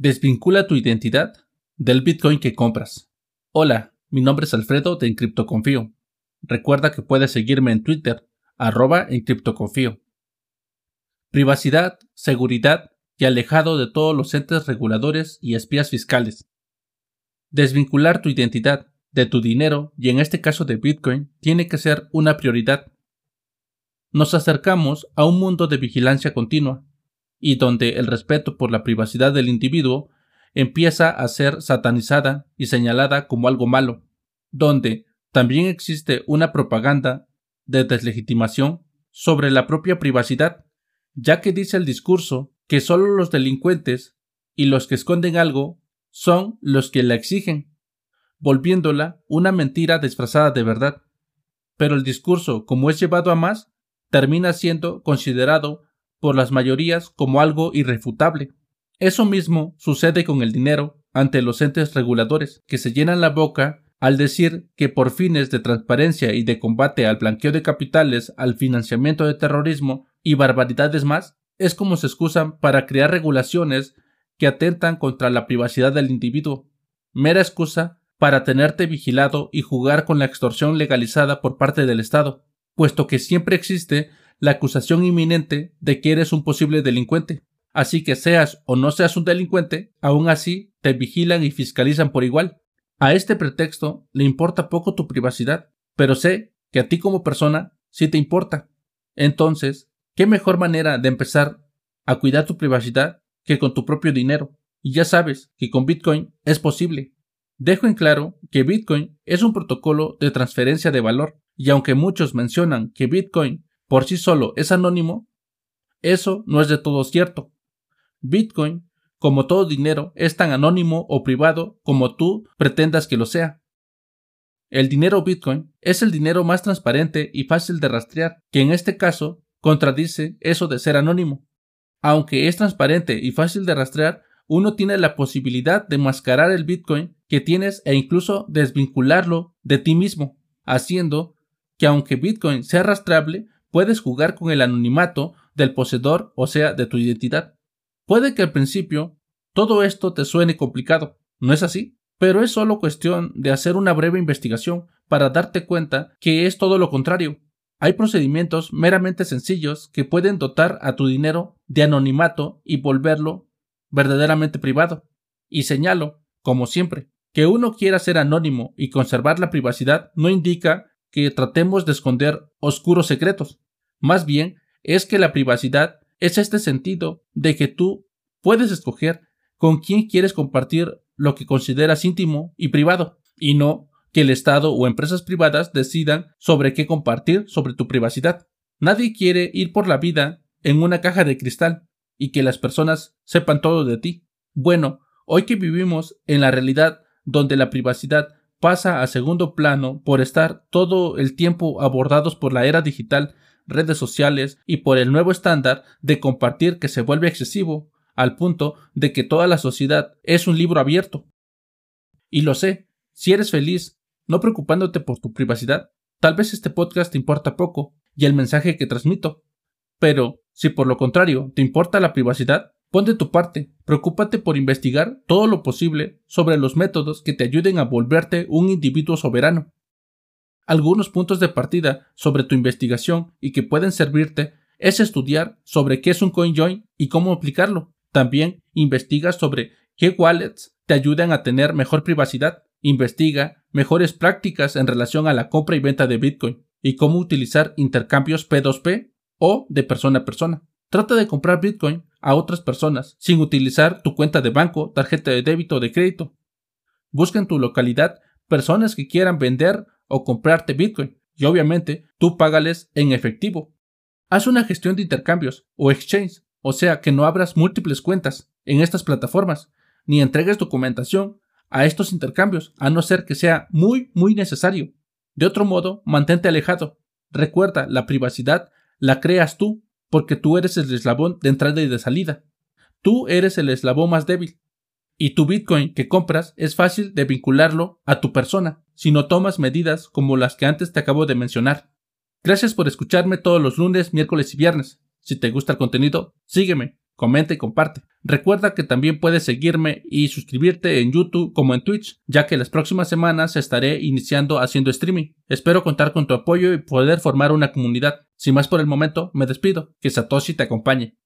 Desvincula tu identidad del Bitcoin que compras. Hola, mi nombre es Alfredo de Encriptoconfío. Recuerda que puedes seguirme en Twitter, arroba Encriptoconfío. Privacidad, seguridad y alejado de todos los entes reguladores y espías fiscales. Desvincular tu identidad de tu dinero y en este caso de Bitcoin tiene que ser una prioridad. Nos acercamos a un mundo de vigilancia continua, y donde el respeto por la privacidad del individuo empieza a ser satanizada y señalada como algo malo, donde también existe una propaganda de deslegitimación sobre la propia privacidad, ya que dice el discurso que solo los delincuentes y los que esconden algo son los que la exigen, volviéndola una mentira disfrazada de verdad. Pero el discurso, como es llevado a más, termina siendo considerado por las mayorías como algo irrefutable. Eso mismo sucede con el dinero ante los entes reguladores, que se llenan la boca al decir que por fines de transparencia y de combate al blanqueo de capitales, al financiamiento de terrorismo y barbaridades más, es como se excusan para crear regulaciones que atentan contra la privacidad del individuo, mera excusa para tenerte vigilado y jugar con la extorsión legalizada por parte del Estado, puesto que siempre existe la acusación inminente de que eres un posible delincuente. Así que seas o no seas un delincuente, aún así te vigilan y fiscalizan por igual. A este pretexto le importa poco tu privacidad, pero sé que a ti como persona sí te importa. Entonces, ¿qué mejor manera de empezar a cuidar tu privacidad que con tu propio dinero? Y ya sabes que con Bitcoin es posible. Dejo en claro que Bitcoin es un protocolo de transferencia de valor, y aunque muchos mencionan que Bitcoin por sí solo es anónimo, eso no es de todo cierto. Bitcoin, como todo dinero, es tan anónimo o privado como tú pretendas que lo sea. El dinero Bitcoin es el dinero más transparente y fácil de rastrear, que en este caso contradice eso de ser anónimo. Aunque es transparente y fácil de rastrear, uno tiene la posibilidad de mascarar el Bitcoin que tienes e incluso desvincularlo de ti mismo, haciendo que aunque Bitcoin sea rastreable, puedes jugar con el anonimato del poseedor, o sea, de tu identidad. Puede que al principio todo esto te suene complicado, ¿no es así? Pero es solo cuestión de hacer una breve investigación para darte cuenta que es todo lo contrario. Hay procedimientos meramente sencillos que pueden dotar a tu dinero de anonimato y volverlo verdaderamente privado. Y señalo, como siempre, que uno quiera ser anónimo y conservar la privacidad no indica que tratemos de esconder oscuros secretos. Más bien, es que la privacidad es este sentido de que tú puedes escoger con quién quieres compartir lo que consideras íntimo y privado, y no que el Estado o empresas privadas decidan sobre qué compartir sobre tu privacidad. Nadie quiere ir por la vida en una caja de cristal y que las personas sepan todo de ti. Bueno, hoy que vivimos en la realidad donde la privacidad pasa a segundo plano por estar todo el tiempo abordados por la era digital, redes sociales y por el nuevo estándar de compartir que se vuelve excesivo, al punto de que toda la sociedad es un libro abierto. Y lo sé, si eres feliz, no preocupándote por tu privacidad, tal vez este podcast te importa poco y el mensaje que transmito. Pero, si por lo contrario te importa la privacidad, Pon de tu parte, preocúpate por investigar todo lo posible sobre los métodos que te ayuden a volverte un individuo soberano. Algunos puntos de partida sobre tu investigación y que pueden servirte es estudiar sobre qué es un CoinJoin y cómo aplicarlo. También investiga sobre qué wallets te ayudan a tener mejor privacidad. Investiga mejores prácticas en relación a la compra y venta de Bitcoin y cómo utilizar intercambios P2P o de persona a persona. Trata de comprar Bitcoin a otras personas sin utilizar tu cuenta de banco, tarjeta de débito o de crédito. Busca en tu localidad personas que quieran vender o comprarte Bitcoin y obviamente tú págales en efectivo. Haz una gestión de intercambios o exchange, o sea que no abras múltiples cuentas en estas plataformas ni entregues documentación a estos intercambios a no ser que sea muy muy necesario. De otro modo, mantente alejado. Recuerda, la privacidad la creas tú porque tú eres el eslabón de entrada y de salida. Tú eres el eslabón más débil. Y tu Bitcoin que compras es fácil de vincularlo a tu persona si no tomas medidas como las que antes te acabo de mencionar. Gracias por escucharme todos los lunes, miércoles y viernes. Si te gusta el contenido, sígueme comenta y comparte. Recuerda que también puedes seguirme y suscribirte en YouTube como en Twitch, ya que las próximas semanas estaré iniciando haciendo streaming. Espero contar con tu apoyo y poder formar una comunidad. Sin más por el momento, me despido. Que Satoshi te acompañe.